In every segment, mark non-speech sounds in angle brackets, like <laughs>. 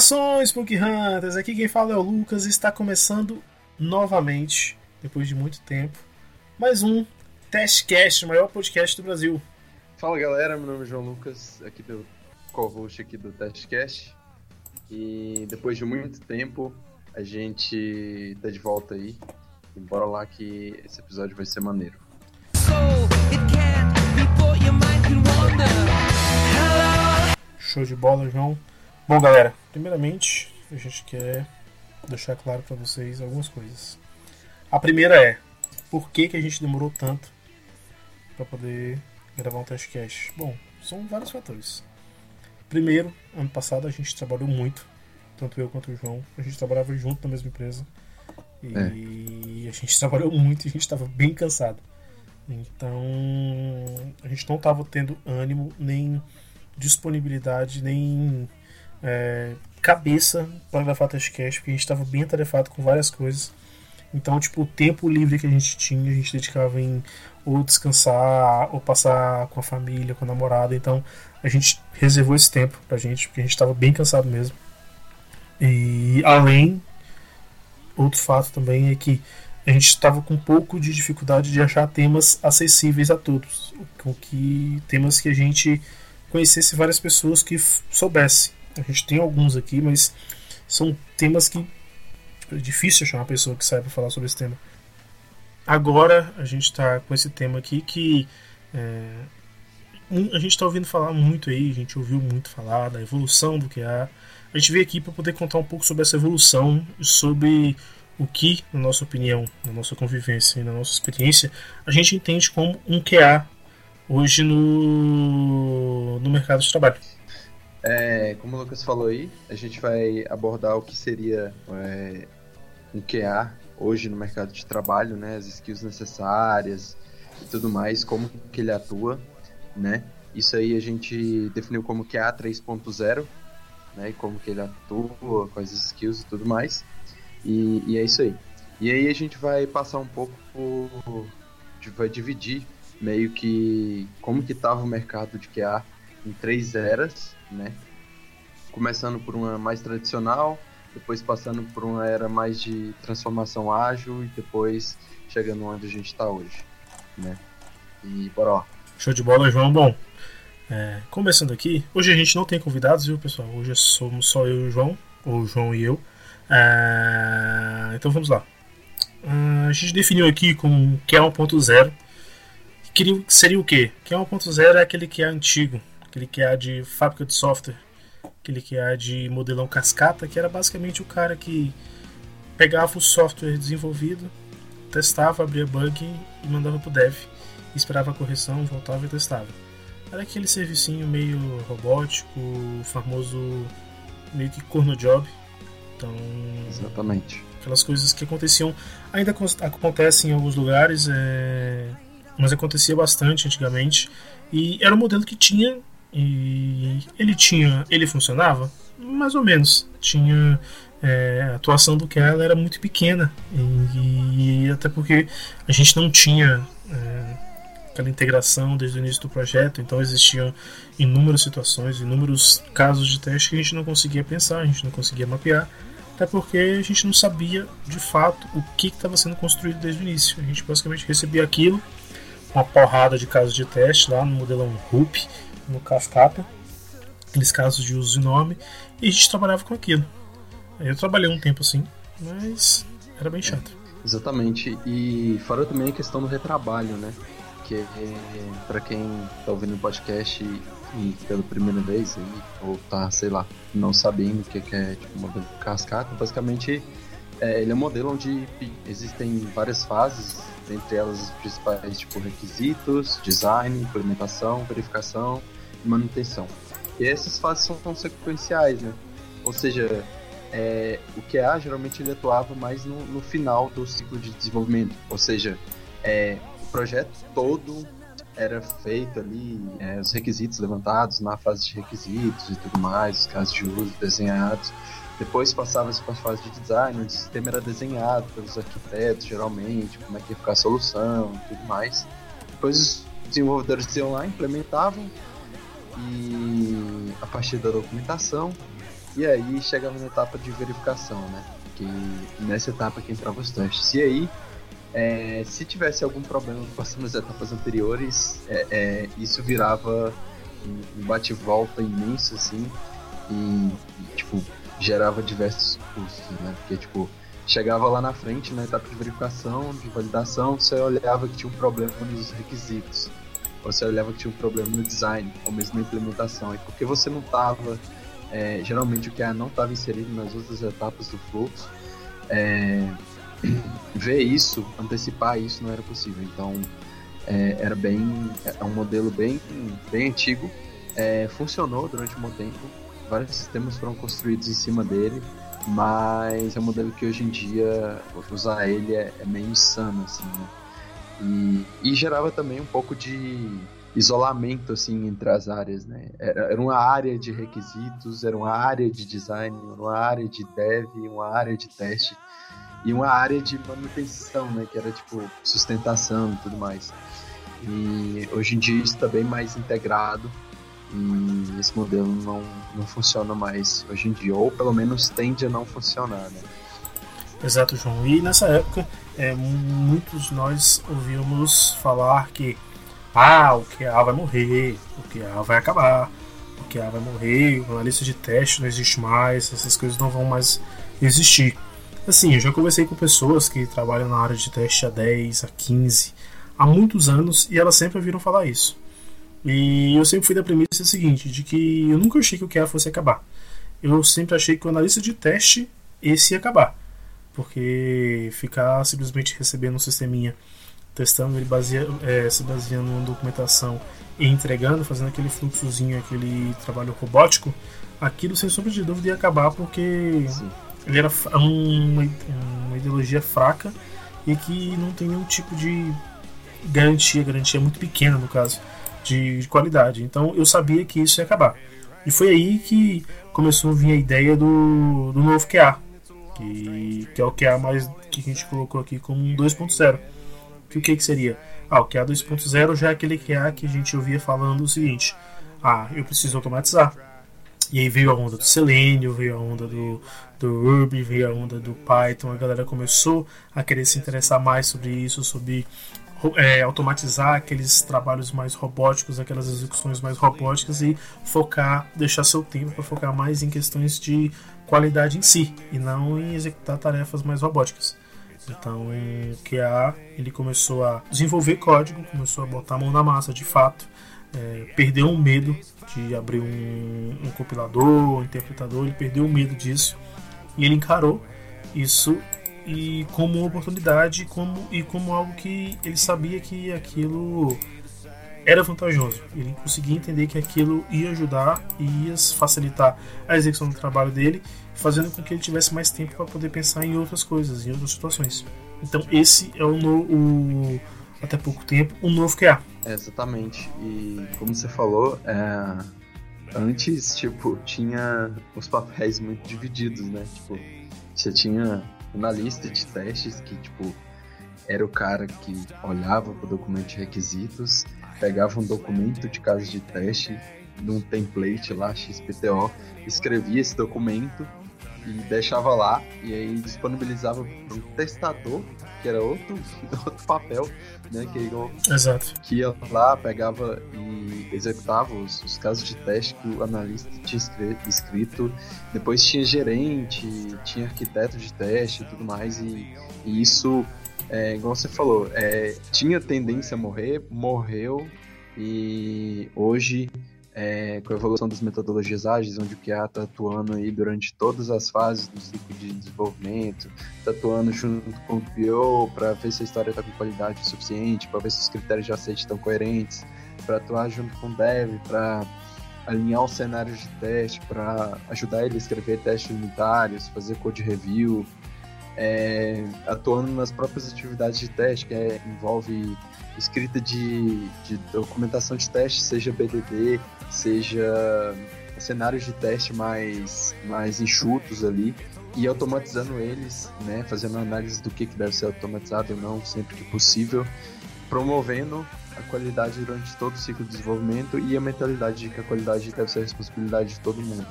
Saudações, Punk Hunters! Aqui quem fala é o Lucas e está começando novamente, depois de muito tempo, mais um Testcast, o maior podcast do Brasil. Fala galera, meu nome é João Lucas, aqui pelo co-host aqui do Testcast. E depois de muito tempo, a gente tá de volta aí. E bora lá que esse episódio vai ser maneiro. Show de bola, João. Bom, galera, primeiramente a gente quer deixar claro para vocês algumas coisas. A primeira é por que, que a gente demorou tanto para poder gravar um testcast? Bom, são vários fatores. Primeiro, ano passado a gente trabalhou muito, tanto eu quanto o João. A gente trabalhava junto na mesma empresa e é. a gente <laughs> trabalhou muito e a gente estava bem cansado. Então a gente não estava tendo ânimo nem disponibilidade nem é, cabeça para gravar Testcast, porque a gente estava bem atarefado com várias coisas. Então, tipo, o tempo livre que a gente tinha, a gente dedicava em ou descansar, ou passar com a família, com a namorada. Então, a gente reservou esse tempo pra gente, porque a gente estava bem cansado mesmo. E além, outro fato também é que a gente estava com um pouco de dificuldade de achar temas acessíveis a todos, com que temas que a gente conhecesse várias pessoas que soubesse. A gente tem alguns aqui, mas são temas que é difícil achar uma pessoa que saiba falar sobre esse tema. Agora a gente está com esse tema aqui que é, a gente está ouvindo falar muito aí, a gente ouviu muito falar da evolução do QA. A gente veio aqui para poder contar um pouco sobre essa evolução, sobre o que, na nossa opinião, na nossa convivência e na nossa experiência, a gente entende como um QA hoje no, no mercado de trabalho. É, como o Lucas falou aí, a gente vai abordar o que seria é, um QA hoje no mercado de trabalho, né, as skills necessárias e tudo mais, como que ele atua, né? Isso aí a gente definiu como QA 3.0, né, e como que ele atua, quais as skills e tudo mais. E, e é isso aí. E aí a gente vai passar um pouco por, vai dividir meio que como que estava o mercado de QA em três eras, né? Começando por uma mais tradicional, depois passando por uma era mais de transformação ágil e depois chegando onde a gente está hoje, né? E bora lá. Show de bola, João. Bom, é, começando aqui, hoje a gente não tem convidados, viu, pessoal? Hoje somos só eu e o João, ou o João e eu. É, então vamos lá. É, a gente definiu aqui como que é 1.0 queria, seria o quê? Que é 1.0 é aquele que é antigo, aquele que é de fábrica de software, aquele que é de modelão cascata, que era basicamente o cara que pegava o software desenvolvido, testava, abria bug e mandava pro dev, esperava a correção, voltava e testava. Era aquele servicinho meio robótico, famoso meio que corno job. Então, exatamente. Aquelas coisas que aconteciam, ainda acontecem em alguns lugares, é, mas acontecia bastante antigamente e era um modelo que tinha e ele tinha, ele funcionava? Mais ou menos, tinha é, a atuação do ela era muito pequena. E, e, até porque a gente não tinha é, aquela integração desde o início do projeto, então existiam inúmeras situações, inúmeros casos de teste que a gente não conseguia pensar, a gente não conseguia mapear, até porque a gente não sabia de fato o que estava sendo construído desde o início. A gente basicamente recebia aquilo uma porrada de casos de teste lá no modelão RUP, no Cascata, aqueles casos de uso e nome, e a gente trabalhava com aquilo. Eu trabalhei um tempo assim, mas era bem chato. Exatamente, e fora também a questão do retrabalho, né? Que é, para quem tá ouvindo o podcast e pela primeira vez aí, ou tá, sei lá, não sabendo o que é tipo modelo cascata, basicamente é, ele é um modelo onde existem várias fases entre elas os principais tipo requisitos, design, implementação, verificação manutenção. E essas fases são sequenciais, né? Ou seja, é, o QA geralmente ele atuava mais no, no, final do ciclo de desenvolvimento, ou seja, é, o projeto todo era feito ali, é, os requisitos levantados na fase de requisitos e tudo mais, os casos de uso desenhados, depois passava-se para a fase de design, onde o sistema era desenhado pelos arquitetos, geralmente, como é que ia ficar a solução e tudo mais. Depois os desenvolvedores iam lá, implementavam e a partir da documentação E aí chegava na etapa de verificação, né? Que nessa etapa que entrava os testes. E aí, é, se tivesse algum problema passando nas etapas anteriores, é, é, isso virava um, bate-volta imenso, assim, e, e, tipo, gerava diversos custos, né? Porque, tipo, chegava lá na frente, na etapa de verificação, de validação, você olhava que tinha um problema nos requisitos, ou você olhava que tinha um problema no design, ou mesmo na implementação, e porque você não estava, é, geralmente o que não estava inserido nas outras etapas do fluxo, é, <clears throat> ver isso, antecipar isso não era possível. Então, é, era bem, é um modelo bem, bem antigo, é, funcionou durante um bom tempo, vários sistemas foram construídos em cima dele, mas é um modelo que hoje em dia usar ele é, é meio insano, assim, né? E, e, gerava também um pouco de isolamento, assim, entre as áreas, né? Era, era, uma área de requisitos, era uma área de design, uma área de dev, uma área de teste e uma área de manutenção, né? Que era, tipo, sustentação e tudo mais. E hoje em dia isso está bem mais integrado e esse modelo não, não funciona mais hoje em dia, ou pelo menos tende a não funcionar, né? Exato, João. E nessa época, é, muitos nós ouvimos falar que ah, o QA vai morrer, o QA vai acabar, o QA vai morrer, a lista de teste não existe mais, essas coisas não vão mais existir. Assim, eu já conversei com pessoas que trabalham na área de teste há 10, há 15, há muitos anos e elas sempre ouviram falar isso. E eu sempre fui da premissa seguinte, de que eu nunca achei que o QA fosse acabar. Eu sempre achei que o analista de teste esse ia acabar. Porque ficar simplesmente recebendo um sisteminha, testando ele baseia, é, se baseando em documentação e entregando, fazendo aquele fluxozinho, aquele trabalho robótico, aquilo sem sombra de dúvida ia acabar porque Sim. ele era uma, uma ideologia fraca e que não tem nenhum tipo de garantia, garantia muito pequena no caso de, de qualidade. Então eu sabia que isso ia acabar. E foi aí que começou a vir a ideia do, do novo QA, que, que é o QA mais que a gente colocou aqui como um 2.0. Que o que, que seria? Ah, o QA 2.0 já é aquele QA que a gente ouvia falando o seguinte: ah, eu preciso automatizar. E aí veio a onda do Selenium, veio a onda do, do Ruby, veio a onda do Python, a galera começou a querer se interessar mais sobre isso, sobre é, automatizar aqueles trabalhos mais robóticos, aquelas execuções mais robóticas e focar, deixar seu tempo para focar mais em questões de qualidade em si e não em executar tarefas mais robóticas. Então, o QA ele começou a desenvolver código, começou a botar a mão na massa de fato, é, perdeu o medo de abrir um, um compilador, um interpretador, ele perdeu o medo disso e ele encarou isso e como uma oportunidade como, e como algo que ele sabia que aquilo era vantajoso. Ele conseguia entender que aquilo ia ajudar e ia facilitar a execução do trabalho dele, fazendo com que ele tivesse mais tempo para poder pensar em outras coisas, em outras situações. Então esse é o, no, o até pouco tempo o novo QA. É, exatamente. E como você falou, é, antes tipo tinha os papéis muito divididos, né? Tipo você tinha na lista de testes que, tipo, era o cara que olhava para o documento de requisitos, pegava um documento de caso de teste num template lá, XPTO, escrevia esse documento e deixava lá, e aí disponibilizava para um testador, que era outro, <laughs> outro papel, né? Que, igual, Exato. que ia lá, pegava e executava os, os casos de teste que o analista tinha escrito. Depois tinha gerente, tinha arquiteto de teste e tudo mais, e, e isso, é, igual você falou, é, tinha tendência a morrer, morreu, e hoje é, com a evolução das metodologias ágeis, onde o QA está atuando aí durante todas as fases do ciclo de desenvolvimento, está atuando junto com o PO para ver se a história está com qualidade suficiente, para ver se os critérios de aceite estão coerentes, para atuar junto com o dev, para alinhar os cenários de teste, para ajudar ele a escrever testes unitários, fazer code review, é, atuando nas próprias atividades de teste, que é, envolve escrita de, de documentação de teste, seja BDD, seja cenários de teste mais, mais enxutos ali e automatizando eles, né, fazendo análise do que, que deve ser automatizado ou não, sempre que possível, promovendo a qualidade durante todo o ciclo de desenvolvimento e a mentalidade de que a qualidade deve ser a responsabilidade de todo mundo.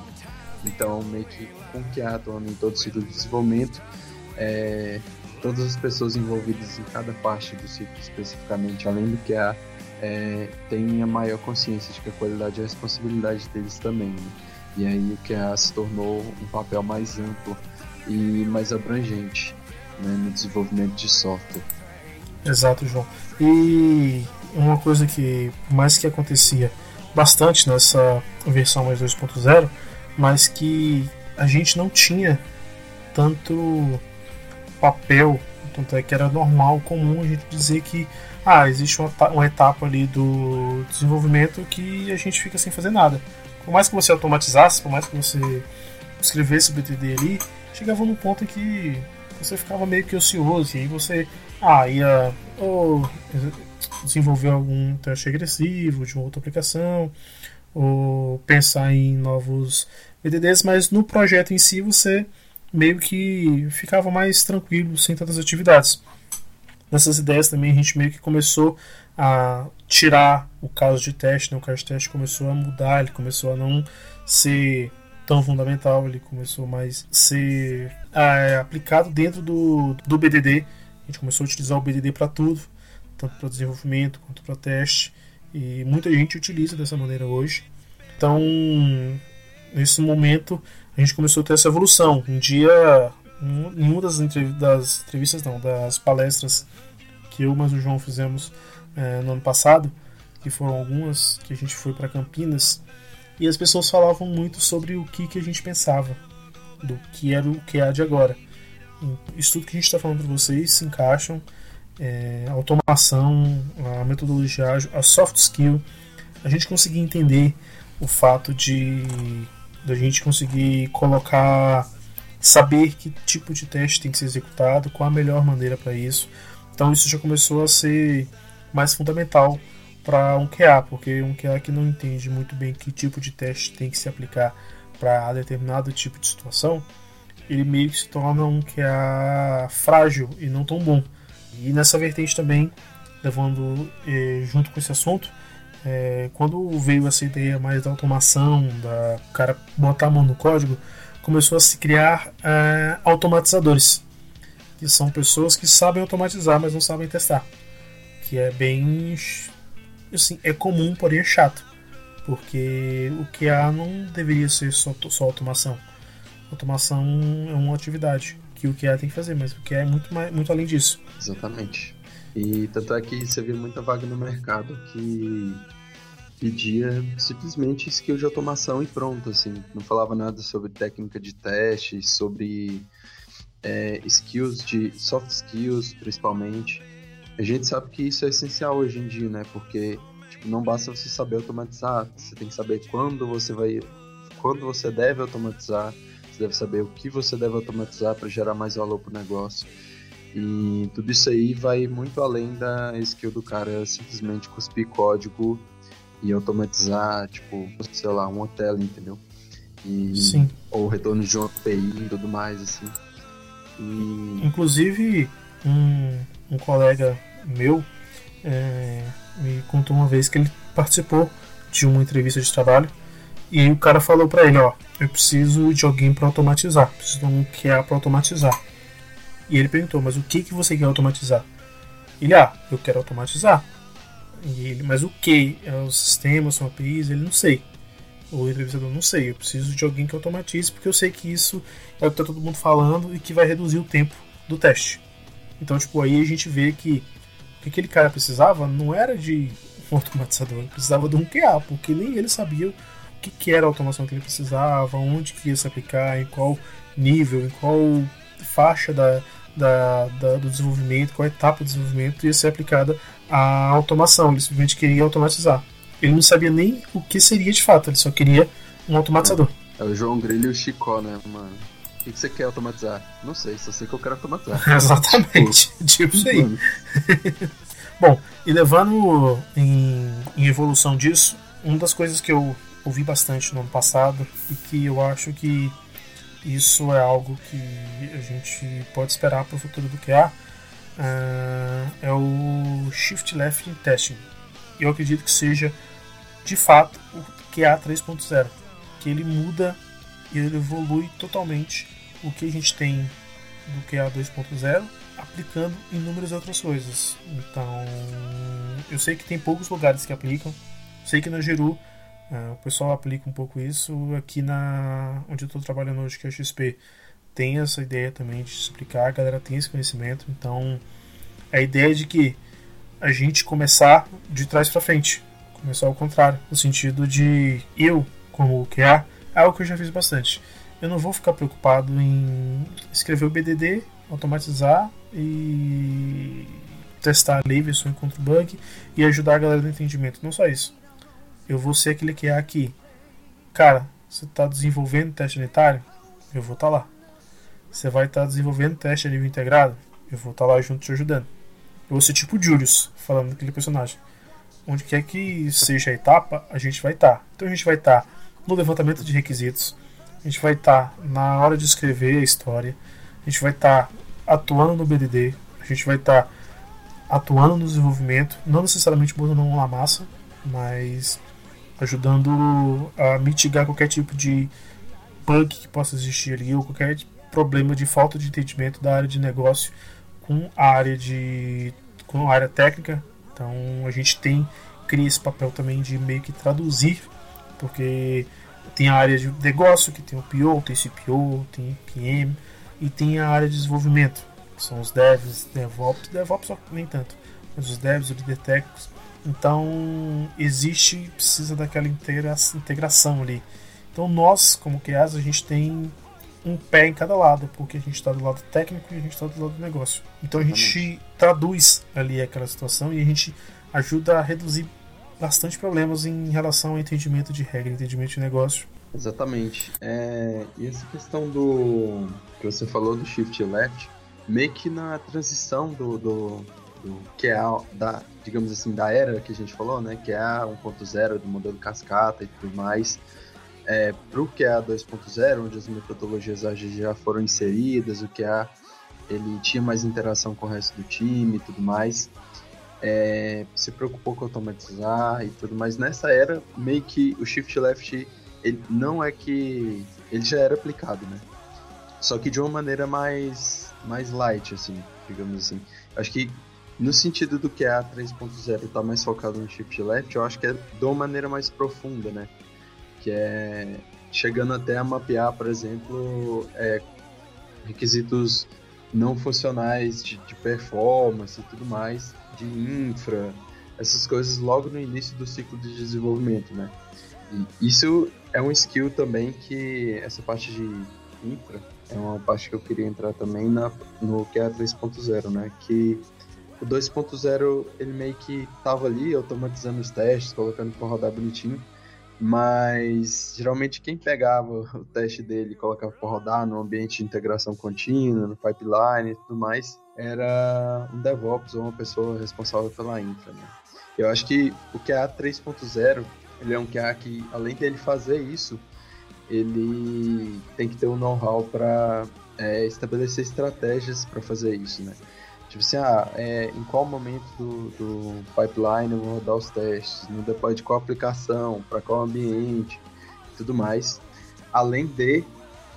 Então, meio que com QA atuando em todo o ciclo de desenvolvimento, é, todas as pessoas envolvidas em cada parte do ciclo especificamente, além do QA, é, têm a maior consciência de que a qualidade é a responsabilidade deles também. Né? E aí o QA se tornou um papel mais amplo e mais abrangente né, no desenvolvimento de software. Exato, João. E uma coisa que mais que acontecia bastante nessa versão mais 2.0, mas que a gente não tinha tanto papel, tanto é que era normal, comum a gente dizer que ah, existe uma, uma etapa ali do desenvolvimento que a gente fica sem fazer nada. Por mais que você automatizasse, por mais que você escrevesse o BTD ali, chegava num ponto em que você ficava meio que ocioso e aí você ah, ia ou desenvolver algum teste agressivo de uma outra aplicação ou pensar em novos BDDs, mas no projeto em si você meio que ficava mais tranquilo sem tantas atividades. Nessas ideias também a gente meio que começou a tirar o caso de teste, né? o caso de teste começou a mudar, ele começou a não ser tão fundamental, ele começou mais a ser é, aplicado dentro do, do BDD. A gente começou a utilizar o BDD para tudo, tanto para desenvolvimento quanto para teste, e muita gente utiliza dessa maneira hoje. Então, nesse momento, a gente começou a ter essa evolução. Um dia, em uma das, das entrevistas, não, das palestras que eu e o João fizemos é, no ano passado, que foram algumas, que a gente foi para Campinas, e as pessoas falavam muito sobre o que, que a gente pensava, do que era o que há de agora. Isso tudo que a gente está falando para vocês se encaixam. É, automação, a metodologia ágil, a soft skill, a gente conseguir entender o fato de da gente conseguir colocar, saber que tipo de teste tem que ser executado, qual a melhor maneira para isso. Então isso já começou a ser mais fundamental para um QA, porque um QA que não entende muito bem que tipo de teste tem que se aplicar para determinado tipo de situação, ele meio que se torna um QA frágil e não tão bom. E nessa vertente também, levando eh, junto com esse assunto, é, quando veio essa ideia mais da automação, da cara botar a mão no código, começou a se criar é, automatizadores, que são pessoas que sabem automatizar, mas não sabem testar, que é bem assim, é comum, porém é chato, porque o QA não deveria ser só, só automação. Automação é uma atividade que o QA tem que fazer, mas o QA é muito, mais, muito além disso. Exatamente. E tanto é que você vê muita vaga no mercado que pedia simplesmente skill de automação e pronto, assim. Não falava nada sobre técnica de teste, sobre é, skills de soft skills, principalmente. A gente sabe que isso é essencial hoje em dia, né? Porque tipo, não basta você saber automatizar, você tem que saber quando você vai, quando você deve automatizar, você deve saber o que você deve automatizar para gerar mais valor para o negócio. E tudo isso aí vai muito além da skill do cara simplesmente cuspir código e automatizar, tipo, sei lá, um hotel, entendeu? E, Sim. Ou retorno de uma API e tudo mais, assim. E... Inclusive, um, um colega meu é, me contou uma vez que ele participou de uma entrevista de trabalho e o cara falou para ele, ó, eu preciso de alguém para automatizar, preciso de um QA para automatizar. E ele perguntou, mas o que que você quer automatizar? Ele, ah, eu quero automatizar. E ele, mas o que? É o sistema, são APIs? Ele não sei. O entrevistador não sei. Eu preciso de alguém que automatize, porque eu sei que isso é o que tá todo mundo falando e que vai reduzir o tempo do teste. Então, tipo, aí a gente vê que o que aquele cara precisava não era de um <laughs> automatizador, ele precisava de um QA, porque nem ele sabia o que, que era a automação que ele precisava, onde que ia se aplicar, em qual nível, em qual faixa da, da, da, do desenvolvimento, qual etapa do desenvolvimento ia ser aplicada a automação. Ele simplesmente queria automatizar. Ele não sabia nem o que seria de fato, ele só queria um automatizador. É, é o João Grilo e o Chicó, né, mano? O que, que você quer automatizar? Não sei, só sei que eu quero automatizar. <laughs> Exatamente, tipo, <laughs> tipo isso aí. <laughs> Bom, e levando em, em evolução disso, uma das coisas que eu ouvi bastante no ano passado e que eu acho que isso é algo que a gente pode esperar para o futuro do QA uh, é o Shift Left Testing. Eu acredito que seja de fato o QA 3.0, que ele muda e ele evolui totalmente o que a gente tem do QA 2.0 aplicando inúmeras outras coisas. Então, eu sei que tem poucos lugares que aplicam. Sei que na Geru uh, o pessoal aplica um pouco isso. Aqui na onde eu estou trabalhando hoje, que é a XP, tem essa ideia também de explicar. A galera tem esse conhecimento. Então, a ideia é de que a gente começar de trás para frente, começar ao contrário, no sentido de eu, como QA, é algo que eu já fiz bastante. Eu não vou ficar preocupado em escrever o BDD, automatizar e testar a lei, se eu encontro bug e ajudar a galera no entendimento. Não só isso. Eu vou ser aquele QA aqui. Cara, você está desenvolvendo teste unitário? Eu vou estar tá lá. Você vai estar tá desenvolvendo teste a nível integrado? Eu vou estar tá lá junto te ajudando. Eu vou ser tipo Julius, falando daquele personagem. Onde quer que seja a etapa, a gente vai estar. Tá. Então a gente vai estar tá no levantamento de requisitos, a gente vai estar tá na hora de escrever a história, a gente vai estar atuando no BDD, a gente vai estar atuando no desenvolvimento, não necessariamente botando na massa, mas ajudando a mitigar qualquer tipo de bug que possa existir ali ou qualquer problema de falta de entendimento da área de negócio com a área de com a área técnica. Então a gente tem cria esse papel também de meio que traduzir, porque tem a área de negócio, que tem o PO, tem CPO, tem PM, e tem a área de desenvolvimento, que são os devs, DevOps, DevOps nem tanto, mas os devs, os líderes técnicos. Então existe, precisa daquela integração ali. Então nós, como QAs, a gente tem um pé em cada lado, porque a gente está do lado técnico e a gente está do lado do negócio. Então a gente traduz ali aquela situação e a gente ajuda a reduzir bastante problemas em relação ao entendimento de regra, entendimento de negócio. Exatamente. É, e essa questão do que você falou do shift left, meio que na transição do, do, que é a, da, digamos assim, da era que a gente falou, né, que é a 1.0 do modelo cascata e tudo mais, é, para o QA 2.0, onde as metodologias ágeis já foram inseridas, o QA ele tinha mais interação com o resto do time e tudo mais, é, se preocupou com automatizar e tudo mais. Nessa era, meio que o Shift Left, ele não é que ele já era aplicado, né? Só que de uma maneira mais, mais light, assim, digamos assim. Acho que no sentido do que a 3.0 está mais focado no Shift Left, eu acho que é de uma maneira mais profunda, né? que é chegando até a mapear, por exemplo, é, requisitos não funcionais de, de, performance e tudo mais, de infra, essas coisas logo no início do ciclo de desenvolvimento, né? E isso é um skill também que essa parte de infra é uma parte que eu queria entrar também na, no que é a 3.0, né? Que o 2.0 ele meio que tava ali automatizando os testes, colocando para rodar bonitinho, mas geralmente quem pegava o teste dele e colocava para rodar no ambiente de integração contínua, no pipeline e tudo mais, era um DevOps ou uma pessoa responsável pela infra. Né? Eu acho que o QA 3.0 ele é um QA que, além dele fazer isso, ele tem que ter um know-how para é, estabelecer estratégias para fazer isso, né? Tipo assim, ah, é, em qual momento do, do pipeline eu vou rodar os testes, no depois de qual aplicação, para qual ambiente, tudo mais. Além de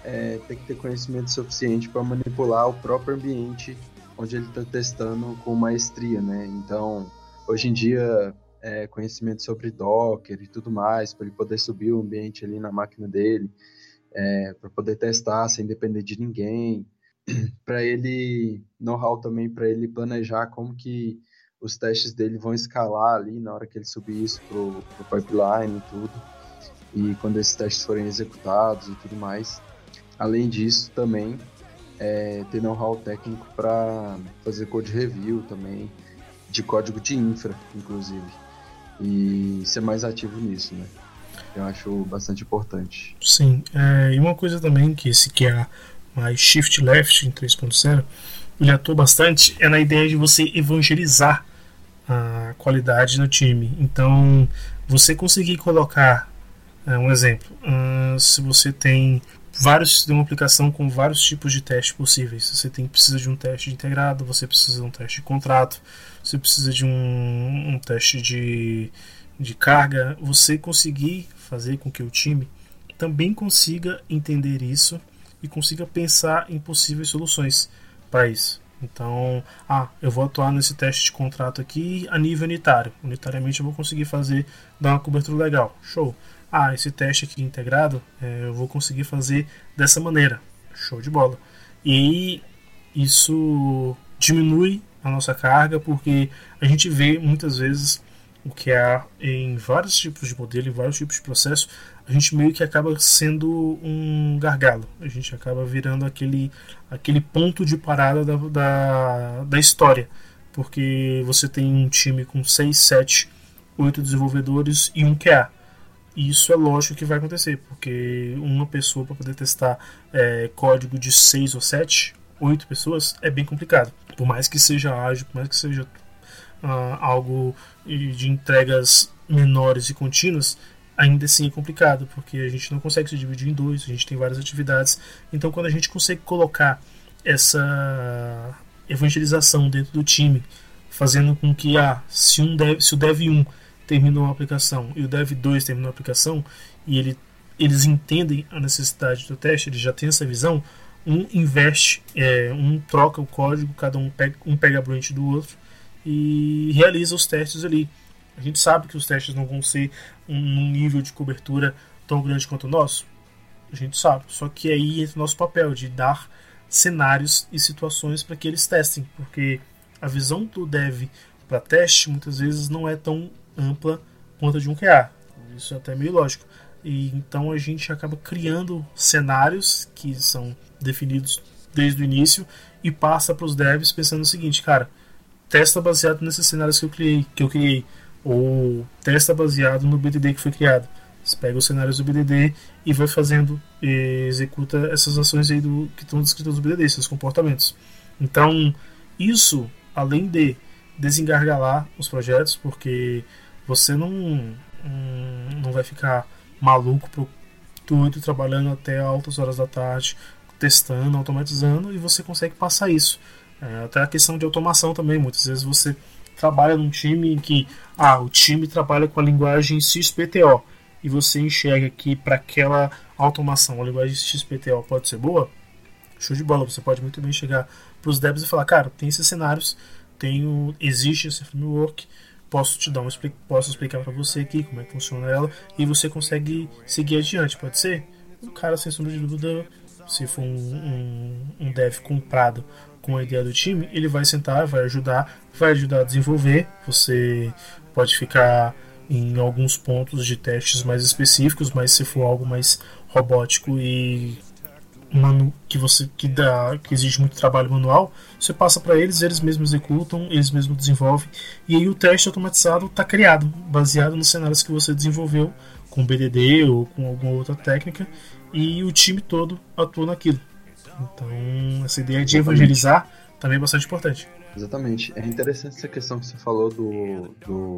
é, ter que ter conhecimento suficiente para manipular o próprio ambiente onde ele está testando com maestria, né? Então, hoje em dia, é, conhecimento sobre Docker e tudo mais, para ele poder subir o ambiente ali na máquina dele, é, para poder testar sem depender de ninguém <clears throat> para ele know-how também para ele planejar como que os testes dele vão escalar ali na hora que ele subir isso pro, pro pipeline e tudo. E quando esses testes forem executados e tudo mais. Além disso também é, ter know-how técnico para fazer code review também de código de infra inclusive. E ser mais ativo nisso né? Eu acho bastante importante. Sim é, e uma coisa também que esse que mais Shift Left em 3.0, ele atua bastante é na ideia de você evangelizar a qualidade no time. Então, você conseguir colocar uh, um exemplo, uh, se você tem vários tem uma aplicação com vários tipos de testes possíveis. Você tem precisa de um teste integrado, você precisa de um teste de contrato, você precisa de um, um teste de, de carga. Você conseguir fazer com que o time também consiga entender isso e consiga pensar em possíveis soluções para isso. Então, ah, eu vou atuar nesse teste de contrato aqui a nível unitário. Unitariamente eu vou conseguir fazer, dar uma cobertura legal. Show. Ah, esse teste aqui integrado é, eu vou conseguir fazer dessa maneira. Show de bola. E isso diminui a nossa carga porque a gente vê muitas vezes o que há em vários tipos de modelo, em vários tipos de processo, a gente meio que acaba sendo um gargalo. A gente acaba virando aquele, aquele ponto de parada da, da, da história. Porque você tem um time com 6, 7, 8 desenvolvedores e um QA. E isso é lógico que vai acontecer, porque uma pessoa para poder testar é, código de 6 ou 7, 8 pessoas é bem complicado. Por mais que seja ágil, por mais que seja uh, algo de entregas menores e contínuas, ainda assim é complicado, porque a gente não consegue se dividir em dois, a gente tem várias atividades. Então, quando a gente consegue colocar essa evangelização dentro do time, fazendo com que ah, se, um dev, se o Dev 1 terminou uma aplicação e o Dev 2 terminou a aplicação, e ele, eles entendem a necessidade do teste, eles já têm essa visão, um investe, é, um troca o código, cada um pega, um pega a branch do outro e realiza os testes ali. A gente sabe que os testes não vão ser um nível de cobertura tão grande quanto o nosso. A gente sabe. Só que aí entra o nosso papel de dar cenários e situações para que eles testem, porque a visão do dev para teste muitas vezes não é tão ampla quanto a de um QA. Isso é até meio lógico. E então a gente acaba criando cenários que são definidos desde o início e passa para os devs pensando o seguinte, cara, testa baseado nesses cenários que eu criei, que eu criei ou testa baseado no BDD que foi criado. Você pega os cenários do BDD e vai fazendo, e executa essas ações aí do, que estão descritas no BDD, esses comportamentos. Então, isso, além de desengargalar os projetos, porque você não, não vai ficar maluco pro tudo trabalhando até altas horas da tarde, testando, automatizando, e você consegue passar isso. É, até a questão de automação também, muitas vezes você trabalha num time em que ah, o time trabalha com a linguagem XPTO e você enxerga que para aquela automação a linguagem XPTO pode ser boa, show de bola. Você pode muito bem chegar para os devs e falar, cara, tem esses cenários, tenho, existe esse framework, posso te dar um posso explicar para você aqui como é que funciona ela e você consegue seguir adiante, pode ser? O cara, sem sombra de dúvida, se for um, um, um dev comprado com a ideia do time, ele vai sentar, vai ajudar, vai ajudar a desenvolver. Você pode ficar em alguns pontos de testes mais específicos, mas se for algo mais robótico e manu, que você que dá que exige muito trabalho manual, você passa para eles, eles mesmos executam, eles mesmos desenvolvem e aí o teste automatizado está criado baseado nos cenários que você desenvolveu com BDD ou com alguma outra técnica e o time todo atua naquilo. Então, essa ideia de evangelizar também é bastante importante. Exatamente. É interessante essa questão que você falou do, do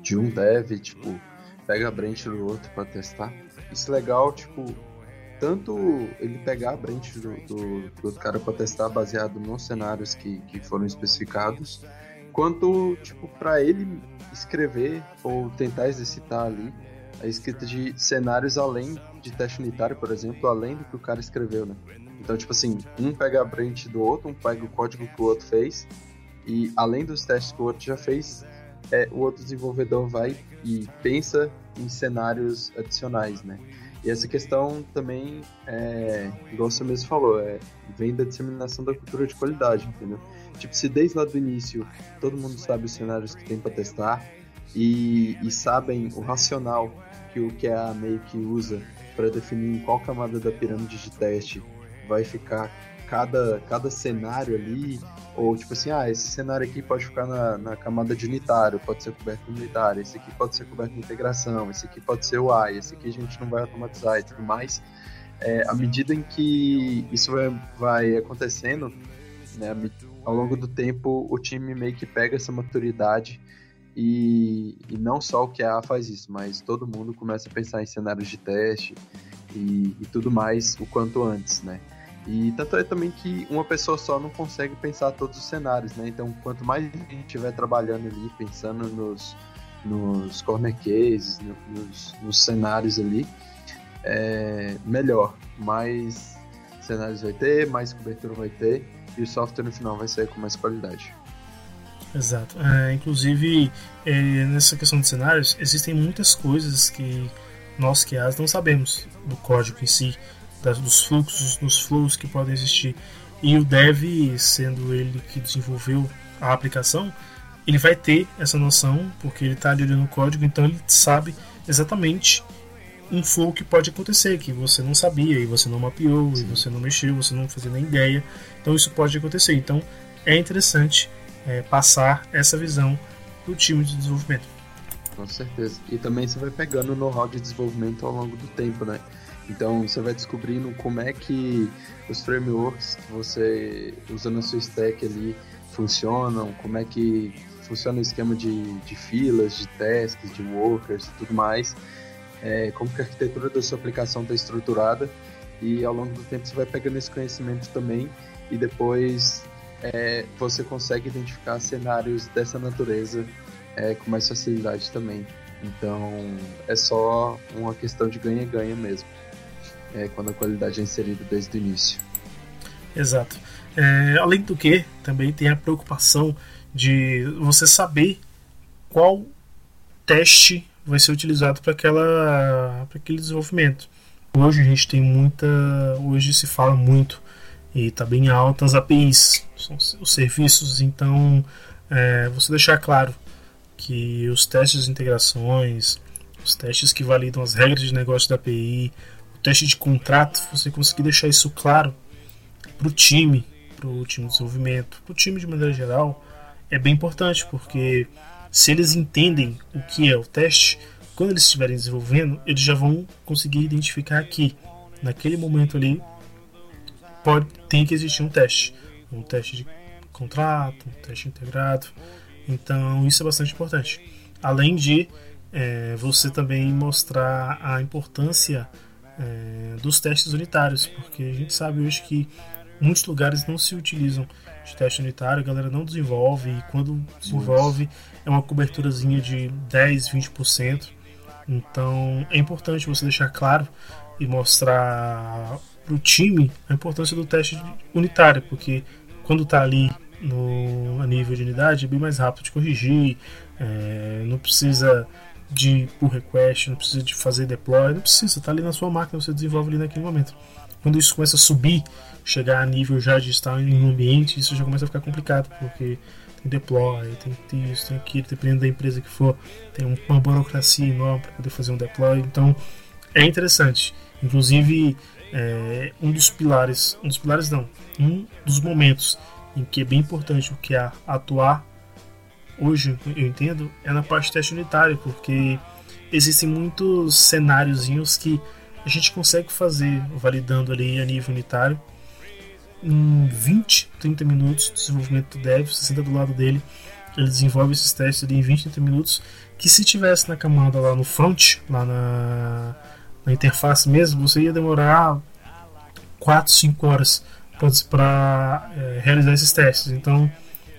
de um dev, tipo, pega a branch do outro para testar. Isso é legal, tipo, tanto ele pegar a branch do, do, do outro cara para testar baseado nos cenários que, que foram especificados, quanto, tipo, para ele escrever ou tentar exercitar ali a escrita de cenários além de teste unitário, por exemplo, além do que o cara escreveu, né? Então, tipo assim, um pega a branch do outro, um pega o código que o outro fez, e além dos testes que o outro já fez, é, o outro desenvolvedor vai e pensa em cenários adicionais, né? E essa questão também, é, igual você mesmo falou, é, vem da disseminação da cultura de qualidade, entendeu? Tipo, se desde lá do início todo mundo sabe os cenários que tem para testar e, e sabem o racional que o QA meio que usa para definir em qual camada da pirâmide de teste vai ficar cada, cada cenário ali, ou tipo assim, ah, esse cenário aqui pode ficar na, na camada de unitário, pode ser coberto unitário, esse aqui pode ser coberto em integração, esse aqui pode ser o AI, esse aqui a gente não vai automatizar e tudo mais. É, à medida em que isso vai, vai acontecendo, né, ao longo do tempo, o time meio que pega essa maturidade e, e não só o QA faz isso, mas todo mundo começa a pensar em cenários de teste e, e tudo mais o quanto antes, né? E tanto é também que uma pessoa só não consegue pensar todos os cenários, né? Então, quanto mais a gente estiver trabalhando ali, pensando nos, nos corner cases, nos, nos cenários ali, é, melhor. Mais cenários vai ter, mais cobertura vai ter e o software no final vai sair com mais qualidade. Exato. É, inclusive, é, nessa questão de cenários, existem muitas coisas que nós que as não sabemos do código em si, das, dos fluxos, dos flows que podem existir. E o dev, sendo ele que desenvolveu a aplicação, ele vai ter essa noção, porque ele está ali olhando o código, então ele sabe exatamente um flow que pode acontecer, que você não sabia, e você não mapeou, Sim. e você não mexeu, você não fazia nem ideia. Então isso pode acontecer. Então é interessante é, passar essa visão para o time de desenvolvimento. Com certeza. E também você vai pegando o know-how de desenvolvimento ao longo do tempo, né? Então você vai descobrindo como é que os frameworks que você usa na sua stack ali funcionam, como é que funciona o esquema de, de filas, de tasks, de workers e tudo mais, é, como que a arquitetura da sua aplicação está estruturada e ao longo do tempo você vai pegando esse conhecimento também e depois é, você consegue identificar cenários dessa natureza é, com mais facilidade também. Então é só uma questão de ganha-ganha mesmo, é, quando a qualidade é inserida desde o início. Exato. É, além do que, também tem a preocupação de você saber qual teste vai ser utilizado para aquela para aquele desenvolvimento. Hoje a gente tem muita, hoje se fala muito e está bem alta as APIs, são os serviços, então é, você deixar claro que os testes de integrações, os testes que validam as regras de negócio da API, teste de contrato, você conseguir deixar isso claro para o time, para o time de desenvolvimento, para o time de maneira geral, é bem importante, porque se eles entendem o que é o teste, quando eles estiverem desenvolvendo, eles já vão conseguir identificar que naquele momento ali pode tem que existir um teste, um teste de contrato, um teste integrado. Então isso é bastante importante. Além de é, você também mostrar a importância é, dos testes unitários, porque a gente sabe hoje que muitos lugares não se utilizam de teste unitário, a galera não desenvolve, e quando desenvolve é uma coberturazinha de 10, 20%. Então é importante você deixar claro e mostrar para o time a importância do teste unitário, porque quando está ali no, a nível de unidade é bem mais rápido de corrigir, é, não precisa de pull request, não precisa de fazer deploy, não precisa, está ali na sua máquina, você desenvolve ali naquele momento. Quando isso começa a subir, chegar a nível já de estar em um ambiente, isso já começa a ficar complicado, porque tem deploy, tem isso, tem aquilo, dependendo da empresa que for, tem uma burocracia enorme para poder fazer um deploy. Então é interessante. Inclusive, é, um dos pilares, um dos pilares não, um dos momentos em que é bem importante o que é atuar hoje, eu entendo, é na parte de teste unitário, porque existem muitos cenáriozinhos que a gente consegue fazer validando ali a nível unitário em 20, 30 minutos de desenvolvimento do dev, você senta do lado dele, ele desenvolve esses testes ali em 20, 30 minutos, que se tivesse na camada lá no front, lá na, na interface mesmo, você ia demorar 4, 5 horas para é, realizar esses testes. Então,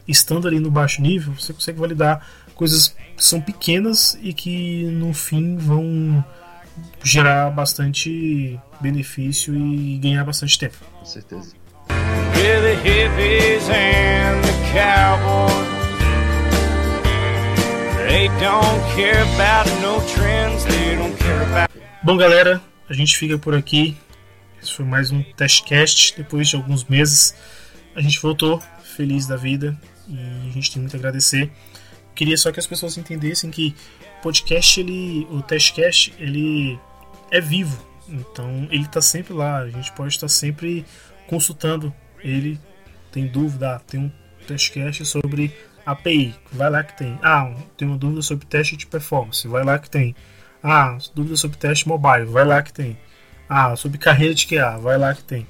estando ali no baixo nível, você consegue validar coisas que são pequenas e que no fim vão gerar bastante benefício e ganhar bastante tempo. Com certeza. Bom, galera, a gente fica por aqui. Esse foi mais um testcast. Depois de alguns meses, a gente voltou feliz da vida e a gente tem muito a agradecer. Queria só que as pessoas entendessem que podcast, ele, o testcast, ele é vivo. Então ele está sempre lá. A gente pode estar sempre consultando ele. Tem dúvida? Ah, tem um testcast sobre API. Vai lá que tem. Ah, tem uma dúvida sobre teste de performance. Vai lá que tem. Ah, dúvida sobre teste mobile. Vai lá que tem. Ah, sobre carreira de QA, vai lá que tem.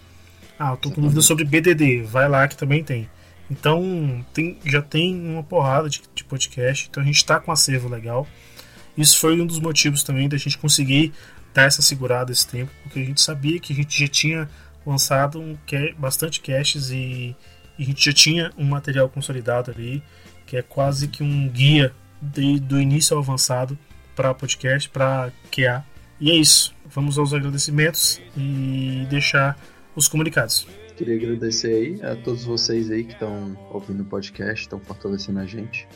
Ah, eu tô com dúvida sobre BDD, vai lá que também tem. Então, tem, já tem uma porrada de, de podcast, então a gente está com um acervo legal. Isso foi um dos motivos também da gente conseguir dar essa segurada esse tempo, porque a gente sabia que a gente já tinha lançado um, bastante caches e, e, a gente já tinha um material consolidado ali, que é quase que um guia de, do início ao avançado para podcast, para QA E é isso. Vamos aos agradecimentos e deixar os comunicados. Queria agradecer aí a todos vocês aí que estão ouvindo o podcast, estão fortalecendo a gente.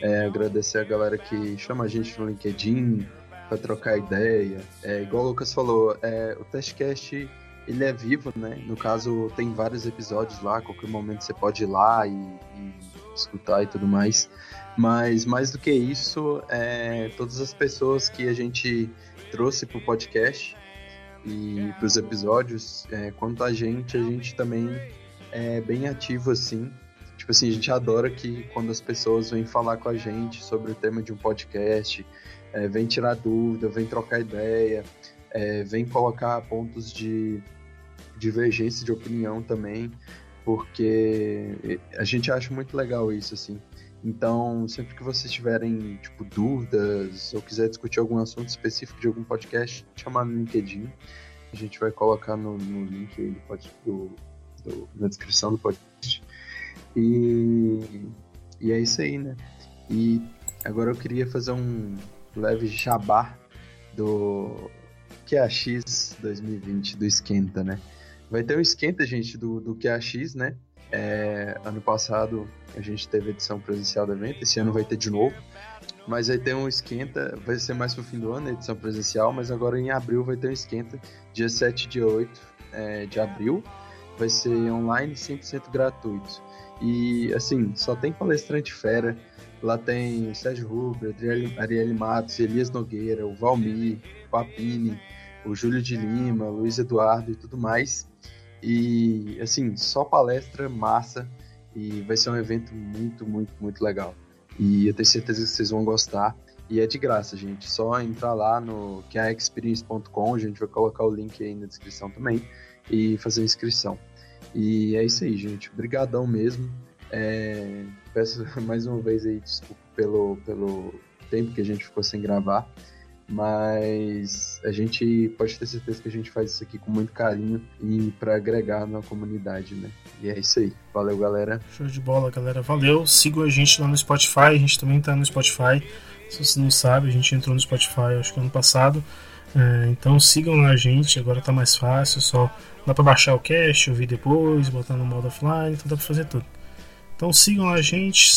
É, agradecer a galera que chama a gente no LinkedIn para trocar ideia. É, igual o Lucas falou, é, o Testcast ele é vivo, né? No caso, tem vários episódios lá, qualquer momento você pode ir lá e, e escutar e tudo mais. Mas mais do que isso, é, todas as pessoas que a gente trouxe para o podcast e para os episódios, é, quanto a gente, a gente também é bem ativo assim. Tipo assim, a gente adora que quando as pessoas vêm falar com a gente sobre o tema de um podcast, é, vem tirar dúvida, vem trocar ideia, é, vem colocar pontos de divergência de opinião também, porque a gente acha muito legal isso, assim. Então, sempre que vocês tiverem, tipo, dúvidas ou quiser discutir algum assunto específico de algum podcast, chamar no LinkedIn. A gente vai colocar no, no link aí do, do, na descrição do podcast. E, e é isso aí, né? E agora eu queria fazer um leve jabá do QAX 2020, do Esquenta, né? Vai ter um esquenta, gente, do, do QAX, né? É, ano passado a gente teve edição presencial do evento, esse ano vai ter de novo. Mas aí tem um esquenta, vai ser mais pro fim do ano, a edição presencial, mas agora em abril vai ter um esquenta, dia 7 e dia 8 é, de abril. Vai ser online 100% gratuito. E assim, só tem palestrante fera. Lá tem Sérgio Rubio, Arielle Matos, Elias Nogueira, o Valmir, o Papini, o Júlio de Lima, o Luiz Eduardo e tudo mais. E assim, só palestra massa e vai ser um evento muito, muito, muito legal. E eu tenho certeza que vocês vão gostar. E é de graça, gente. Só entrar lá no QAExperience.com, a gente vai colocar o link aí na descrição também e fazer a inscrição. E é isso aí, gente. Obrigadão mesmo. É... Peço <laughs> mais uma vez aí desculpa pelo, pelo tempo que a gente ficou sem gravar mas a gente pode ter certeza que a gente faz isso aqui com muito carinho e para agregar na comunidade, né? E é isso aí. Valeu, galera. Show de bola, galera. Valeu. Sigam a gente lá no Spotify. A gente também tá no Spotify. Se você não sabe, a gente entrou no Spotify acho que ano passado. É, então sigam lá a gente. Agora tá mais fácil. Só dá para baixar o cast, ouvir depois, botar no modo offline. Então dá para fazer tudo. Então sigam a gente,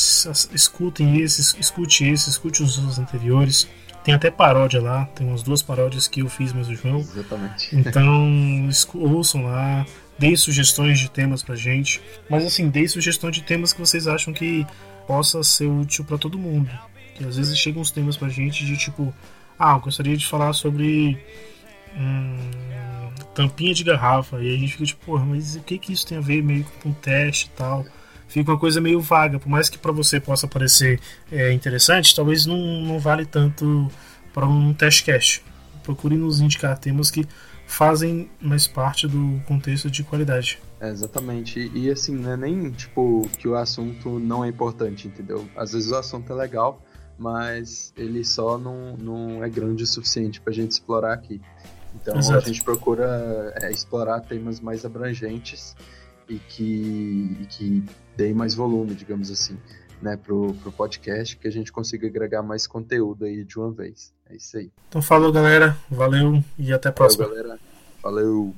escutem esses, escute esses, escute os anteriores. Tem até paródia lá, tem umas duas paródias que eu fiz mais o João. Exatamente. Então, ouçam lá, deem sugestões de temas pra gente. Mas assim, deem sugestões de temas que vocês acham que possa ser útil para todo mundo. Que às vezes chegam uns temas pra gente de tipo, ah, eu gostaria de falar sobre hum, tampinha de garrafa. E a gente fica tipo, porra, mas o que que isso tem a ver meio com um teste e tal? Fica uma coisa meio vaga. Por mais que para você possa parecer é, interessante, talvez não, não vale tanto para um test cast. Procure nos indicar temas que fazem mais parte do contexto de qualidade. É, exatamente. E assim, não é nem tipo que o assunto não é importante, entendeu? Às vezes o assunto é legal, mas ele só não, não é grande o suficiente para a gente explorar aqui. Então Exato. a gente procura é, explorar temas mais abrangentes e que, e que deem mais volume, digamos assim, né, pro, pro podcast, que a gente consiga agregar mais conteúdo aí de uma vez. É isso aí. Então falou, galera. Valeu e até a próxima. Valeu, galera. Valeu.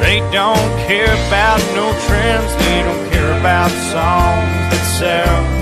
They don't care about no trends, they don't care about songs that sell.